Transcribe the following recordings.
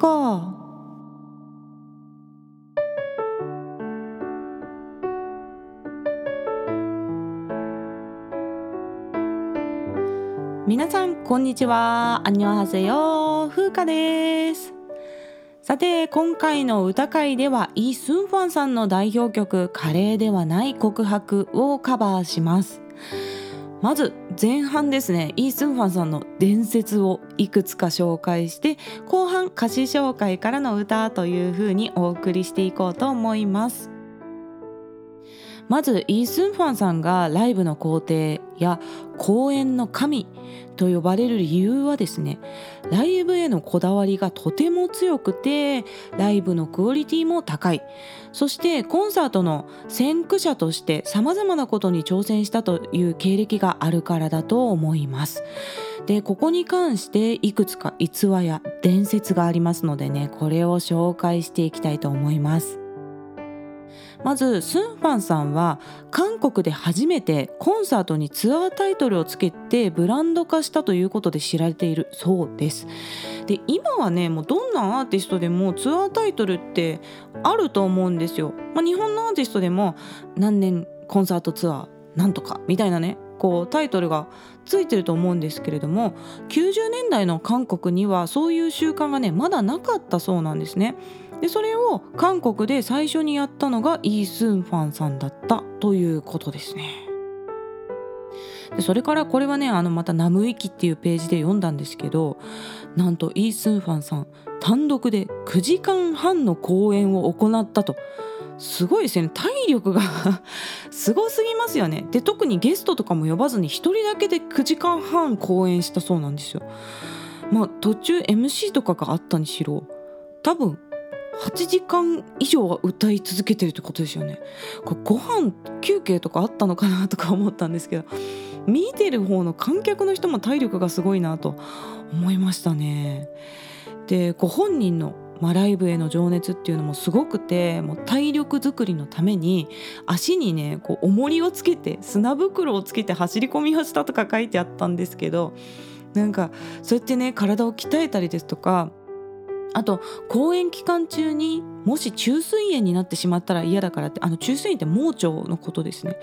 か皆さんこんにちは。アンニョンハセヨ風花です。さて今回の歌会ではイ・スンファンさんの代表曲「カレーではない告白」をカバーします。まず前半ですね。イ・スンファンさんの伝説をいくつか紹介して後半歌詞紹介からの歌というふうにお送りしていこうと思います。まずイー・スンファンさんがライブの皇帝や公演の神と呼ばれる理由はですねライブへのこだわりがとても強くてライブのクオリティも高い。そしてコンサートの先駆者としてさまざまなことに挑戦したという経歴があるからだと思います。でここに関していくつか逸話や伝説がありますのでねこれを紹介していきたいと思います。まずスンファンさんは韓国で初めてコンサートにツアータイトルをつけてブランド化したということで知られているそうですで今はねもうどんなアーティストでもツアータイトルってあると思うんですよ、まあ、日本のアーティストでも何年コンサートツアーなんとかみたいなねこうタイトルがついてると思うんですけれども90年代の韓国にはそういう習慣がねまだなかったそうなんですね。でそれを韓国で最初にやったのがイ・スンファンさんだったということですね。でそれからこれはねあのまたナムウィキっていうページで読んだんですけどなんとイ・スンファンさん単独で9時間半の公演を行ったと。すごいですね。体力が すごすぎますよね。で特にゲストとかも呼ばずに1人だけで9時間半公演したそうなんですよ。まあ途中 MC とかがあったにしろ多分8時間以上は歌い続けてるってことですよね。これご飯休憩とかあったのかなとか思ったんですけど見てる方の観客の人も体力がすごいなと思いましたね。でご本人のまあ、ライブへの情熱っていうのもすごくてもう体力づくりのために足にねこう重りをつけて砂袋をつけて走り込みをしたとか書いてあったんですけどなんかそうやってね体を鍛えたりですとかあと公演期間中にもし虫垂炎になってしまったら嫌だからってあの虫垂炎って盲腸のことですね。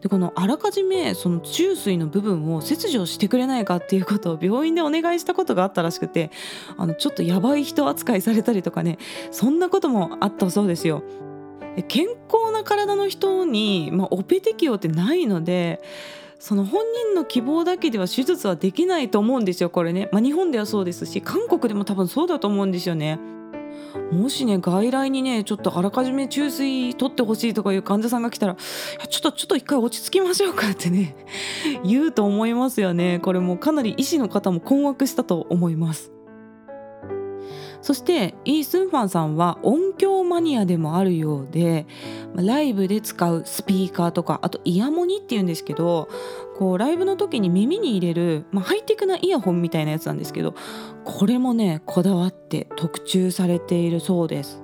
でこのあらかじめその虫垂の部分を切除してくれないかっていうことを病院でお願いしたことがあったらしくてあのちょっとやばい人扱いされたりとかねそんなこともあったそうですよ。健康な体の人に、まあ、オペ適用ってないのでその本人の希望だけでは手術はできないと思うんですよこれね、まあ、日本ではそうですし韓国でも多分そうだと思うんですよね。もしね外来にねちょっとあらかじめ注水取ってほしいとかいう患者さんが来たらちょっとちょっと一回落ち着きましょうかってね 言うと思いますよね。これもかなり医師の方も困惑したと思います。そしてイ・スンファンさんは音響マニアでもあるようでライブで使うスピーカーとかあとイヤモニっていうんですけどこうライブの時に耳に入れる、まあ、ハイテクなイヤホンみたいなやつなんですけどこれもねこだわって特注されているそうです。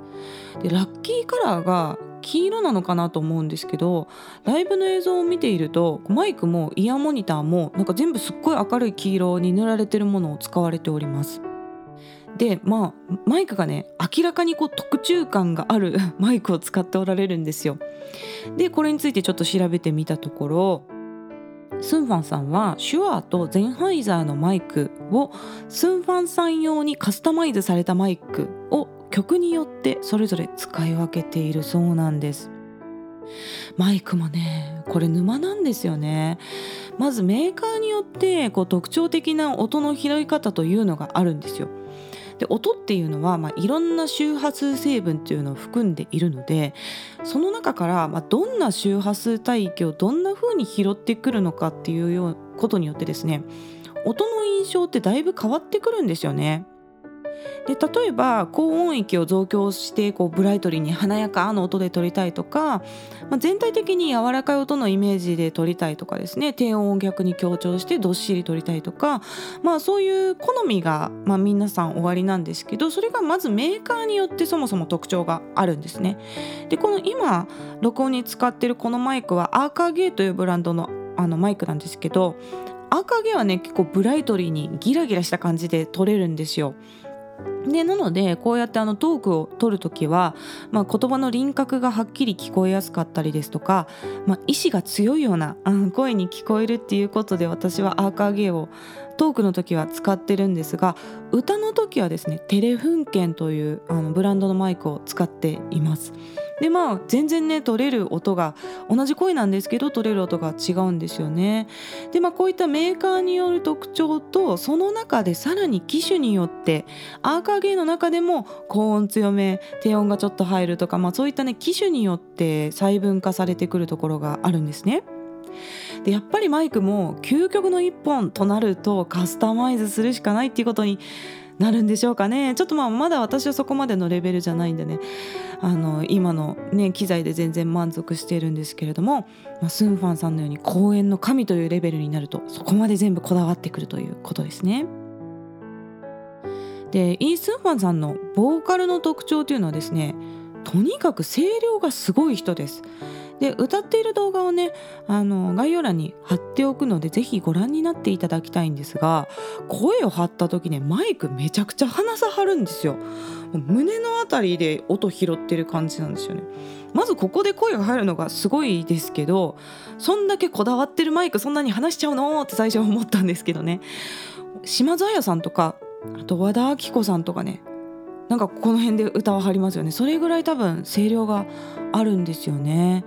でラッキーカラーが黄色なのかなと思うんですけどライブの映像を見ているとマイクもイヤモニターもなんか全部すっごい明るい黄色に塗られてるものを使われております。でまあマイクがね明らかにこう特注感がある マイクを使っておられるんですよ。でこれについてちょっと調べてみたところスンファンさんはシュアーとゼンハイザーのマイクをスンファンさん用にカスタマイズされたマイクを曲によってそれぞれ使い分けているそうなんです。マイクもねこれ沼なんですよねまずメーカーによってこう特徴的な音の拾い方というのがあるんですよで音っていうのは、まあ、いろんな周波数成分っていうのを含んでいるのでその中から、まあ、どんな周波数帯域をどんな風に拾ってくるのかっていうようことによってですね音の印象ってだいぶ変わってくるんですよね。で例えば高音域を増強してこうブライトリーに華やかな音で撮りたいとか、まあ、全体的に柔らかい音のイメージで撮りたいとかですね低音を逆に強調してどっしり撮りたいとか、まあ、そういう好みが、まあ、皆さんおありなんですけどそれがまずメーカーによってそもそも特徴があるんですね。でこの今録音に使ってるこのマイクはアーカーゲーというブランドのあのマイクなんですけどアーカーゲーはね結構ブライトリーにギラギラした感じで撮れるんですよ。でなのでこうやってあのトークを取る時は、まあ、言葉の輪郭がはっきり聞こえやすかったりですとか、まあ、意志が強いような、声に聞こえるっていうことで私はアーカー芸をトークの時は使ってるんですが歌の時はですねテレフンケンというあのブランドのマイクを使っています。でまあ全然ね取れる音が同じ声なんですけど取れる音が違うんですよね。でまあこういったメーカーによる特徴とその中でさらに機種によってアーカーゲーの中でも高音強め低音がちょっと入るとか、まあ、そういったね機種によって細分化されてくるところがあるんですね。でやっぱりマイクも究極の一本となるとカスタマイズするしかないっていうことになるんでしょうかねちょっとまあまだ私はそこまでのレベルじゃないんでねあの今の、ね、機材で全然満足しているんですけれども、まあ、スンファンさんのように公演の神というレベルになるとそこまで全部こだわってくるということですね。でイー・スンファンさんのボーカルの特徴というのはですねとにかく声量がすごい人です。で歌っている動画をねあの概要欄に貼っておくのでぜひご覧になっていただきたいんですが声を張った時ねマイクめちゃくちゃ鼻さ張るんですよ。胸の辺りで音拾ってる感じなんですよね。まずここで声が入るのがすごいですけどそんだけこだわってるマイクそんなに話しちゃうの？って最初思ったんですけどね。島津亜矢さんとかあと和田アキ子さんとかねなんかこの辺で歌を張りますよね。それぐらい多分声量があるんですよね。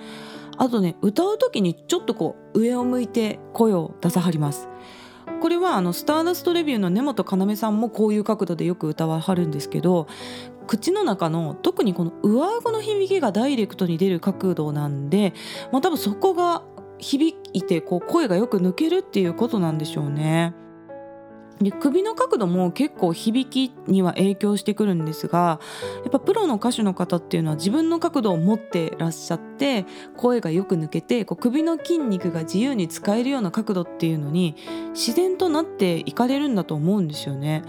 あとね歌う時にちょっとこう上を向いて声を出さはります。これはあのスターダストレビューの根本要さんもこういう角度でよく歌わはるんですけど口の中の特にこの上顎の響きがダイレクトに出る角度なんで、まあ、多分そこが響いてこう声がよく抜けるっていうことなんでしょうね。で首の角度も結構響きには影響してくるんですがやっぱプロの歌手の方っていうのは自分の角度を持ってらっしゃって声がよく抜けてこう首の筋肉が自由に使えるような角度っていうのに自然となっていかれるんだと思うんですよね。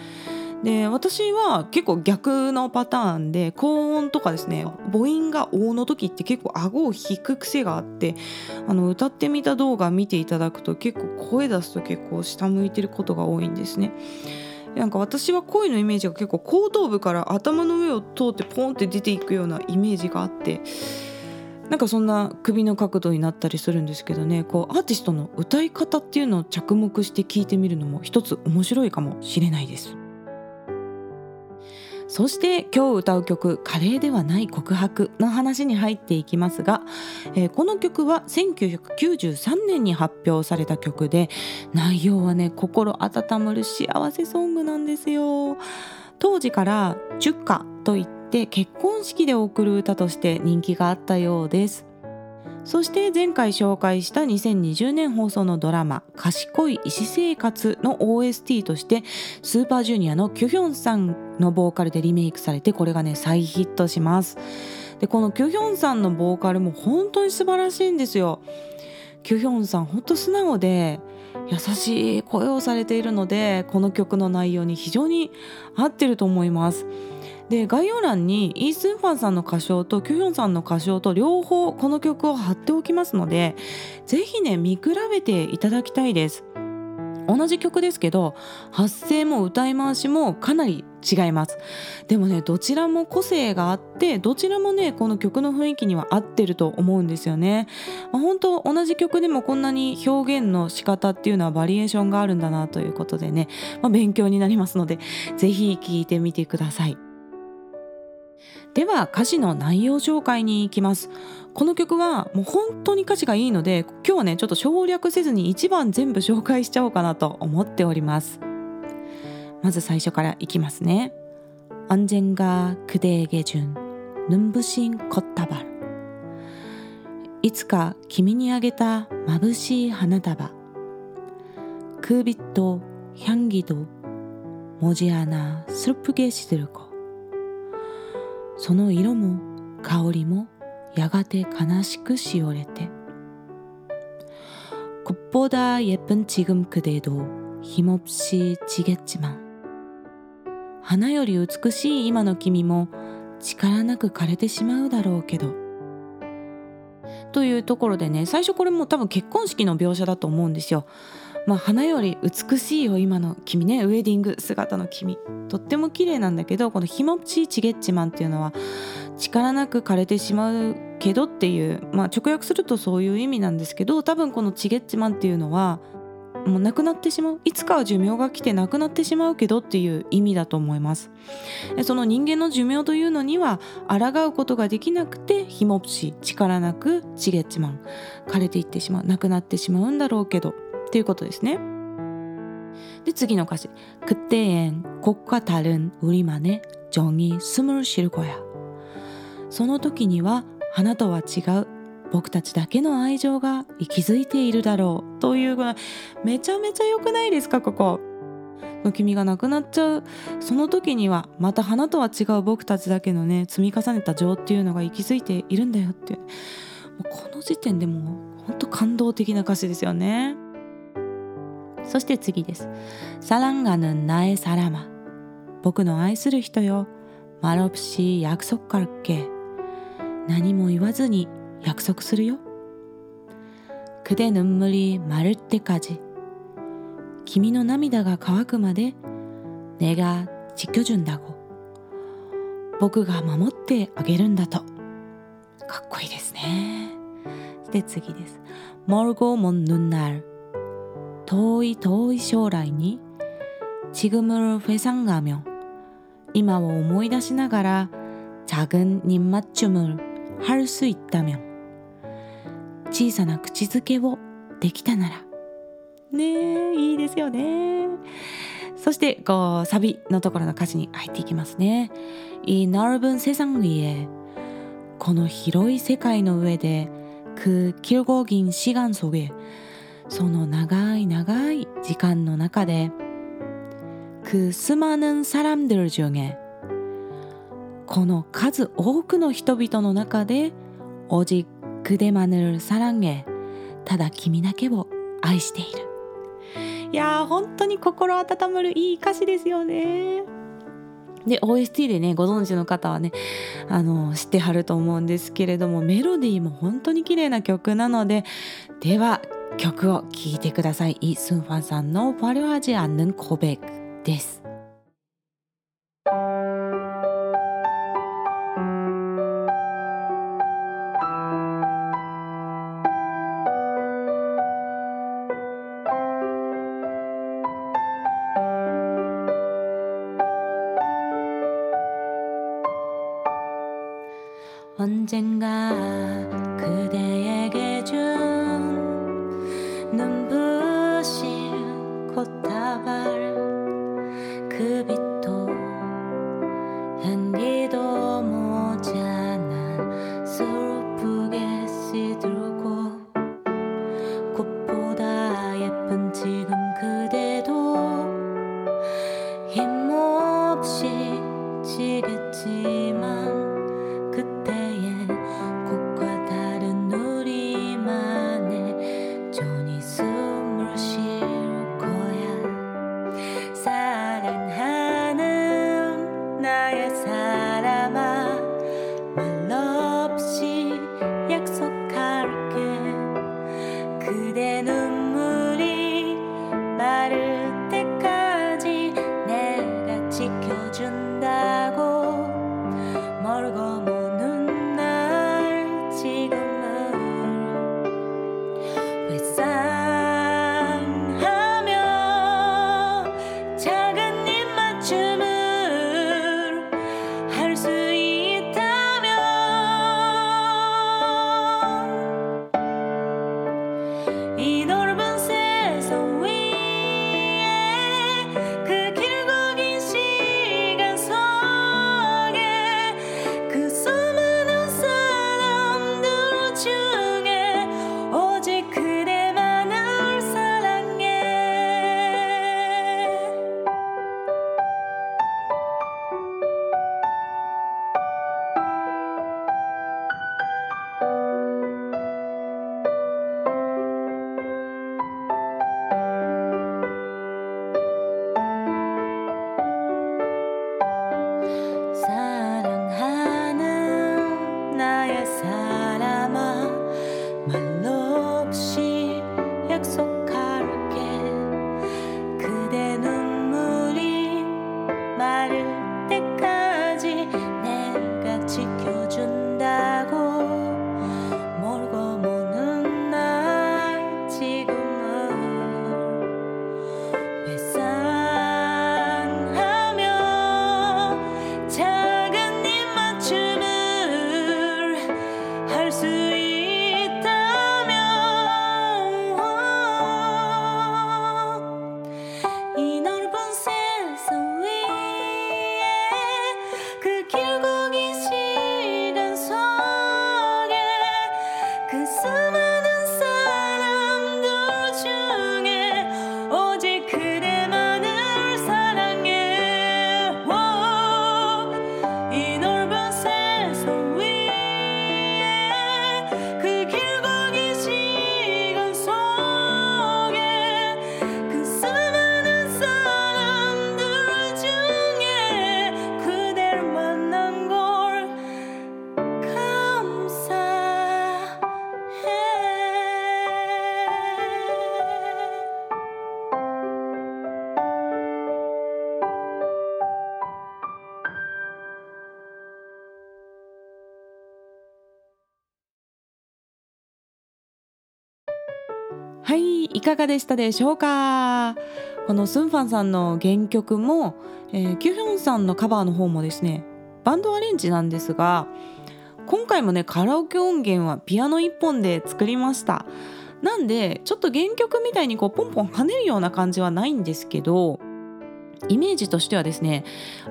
で私は結構逆のパターンで高音とかですね母音が「お」の時って結構顎を引く癖があってあの歌ってみた動画見ていただくと結構声出すと結構下向いてることが多いんですね。なんか私は声のイメージが結構後頭部から頭の上を通ってポンって出ていくようなイメージがあってなんかそんな首の角度になったりするんですけどねこうアーティストの歌い方っていうのを着目して聞いてみるのも一つ面白いかもしれないです。そして今日歌う曲「カレーではない告白」の話に入っていきますが、えー、この曲は1993年に発表された曲で内容はね心温まる幸せソングなんですよ。当時から「チュッカ」といって結婚式で送る歌として人気があったようです。そして前回紹介した2020年放送のドラマ「賢い医師生活」の OST としてスーパージュニアのキュヒョンさんのボーカルでリメイクされてこれがね再ヒットします。でこのキュヒョンさんのボーカルも本当に素晴らしいんですよ。キュヒョンさん本当素直で優しい声をされているのでこの曲の内容に非常に合ってると思います。で概要欄にイー・スンファンさんの歌唱とキュヒョンさんの歌唱と両方この曲を貼っておきますのでぜひね見比べていただきたいです。同じ曲ですけど発声も歌い回しもかなり違います。でもねどちらも個性があってどちらもねこの曲の雰囲気には合ってると思うんですよね、まあ、本当同じ曲でもこんなに表現の仕方っていうのはバリエーションがあるんだなということでね、まあ、勉強になりますのでぜひ聴いてみてください。では歌詞の内容紹介に行きますこの曲はもう本当に歌詞がいいので今日はねちょっと省略せずに1番全部紹介しちゃおうかなと思っておりますまず最初からいきますね언젠가그대에게준눈부신꽃다발いつか君にあげた眩しい花束그 빛도향기도머지않아슬프게시들고 その色も香りもやがて悲しくしおれて꽃보다예쁜지금그대도힘없이지겠지만花より美しい今の君も力なく枯れてしまうだろうけどというところでね最初これも多分結婚式の描写だと思うんですよ まあ花より美しいよ今の君ねウェディング姿の君とっても綺麗なんだけどこのひもちちげっちまんっていうのは力なく枯れてしまうけどっていう、まあ、直訳するとそういう意味なんですけど多分このちげっちまんっていうのはもうなくなってしまういつかは寿命が来てなくなってしまうけどっていう意味だと思います。その人間の寿命というのには抗うことができなくてひもし力なくちげっちまん枯れていってしまうなくなってしまうんだろうけど。っていうことですねで次の歌詞「그때엔곡과다른우리만의정이숨을쉴거야」その時には花とは違う僕たちだけの愛情が息づいているだろうというめちゃめちゃ良くないですかここ君が亡くなっちゃうその時にはまた花とは違う僕たちだけのね積み重ねた情っていうのが息づいているんだよってもうこの時点でもう本当感動的な歌詞ですよね そして次です。サランガヌンナエサラマ。僕の愛する人よ。マロプシー約束かっけ。何も言わずに約束するよ。くでぬんむりまるってかじ。君の涙が乾くまで、ねがちきょじゅんだご。僕が守ってあげるんだと。かっこいいですね。で、次です。モルゴモンヌンナル。遠い遠い将来に지금을회상가며今を思い出しながら작은입맞춤을할 수 있다면小さな口づけをできたならねえいいですよねそしてこうサビのところの歌詞に入っていきますね이넓은세상위에この広い世界の上で그길고긴시간속에 その長い長い時間の中で그수많은사람들중에この数多くの人々の中でおじくでまぬるさらんげただ君だけを愛しているいやー本当に心温まるいい歌詞ですよねで OST でねご存知の方はねあの知ってはると思うんですけれどもメロディーも本当に綺麗な曲なのででは 曲を聴いてください。イ・スンファンさんの「ファルハジアヌン・コベク」です。首いい命はいいかがでしたでしょうか？このスンファンさんの原曲も、えー、キュヒョンさんのカバーの方もですねバンドアレンジなんですが今回もねカラオケ音源はピアノ1本で作りました。なんでちょっと原曲みたいにこうポンポン跳ねるような感じはないんですけどイメージとしてはですね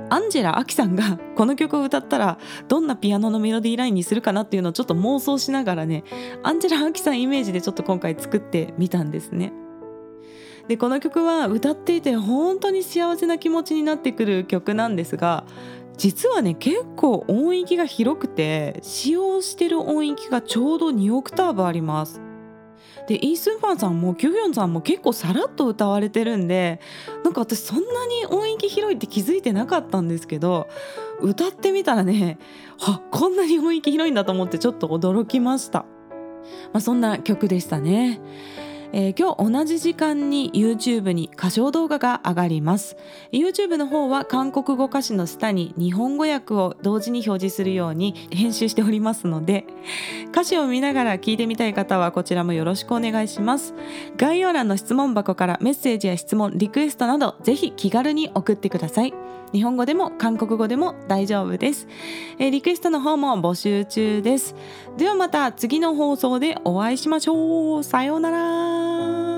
アンジェラ・アキさんが この曲を歌ったらどんなピアノのメロディーラインにするかなっていうのをちょっと妄想しながらねアンジェラ・アキさんイメージでちょっと今回作ってみたんですね。でこの曲は歌っていて本当に幸せな気持ちになってくる曲なんですが実はね結構音域が広くて使用してる音域がちょうど2オクターブあります。でイースンファンさんもキュヒョンさんも結構さらっと歌われてるんでなんか私そんなに音域広いって気づいてなかったんですけど歌ってみたらねあこんなに音域広いんだと思ってちょっと驚きました、まあ、そんな曲でしたね。えー、今日同じ時間に YouTube に歌唱動画が上がります。YouTube の方は韓国語歌詞の下に日本語訳を同時に表示するように編集しておりますので歌詞を見ながら聞いてみたい方はこちらもよろしくお願いします。概要欄の質問箱からメッセージや質問リクエストなどぜひ気軽に送ってください。日本語でも韓国語でも大丈夫です、えー、リクエストの方も募集中です。ではまた次の放送でお会いしましょう。さようなら。love.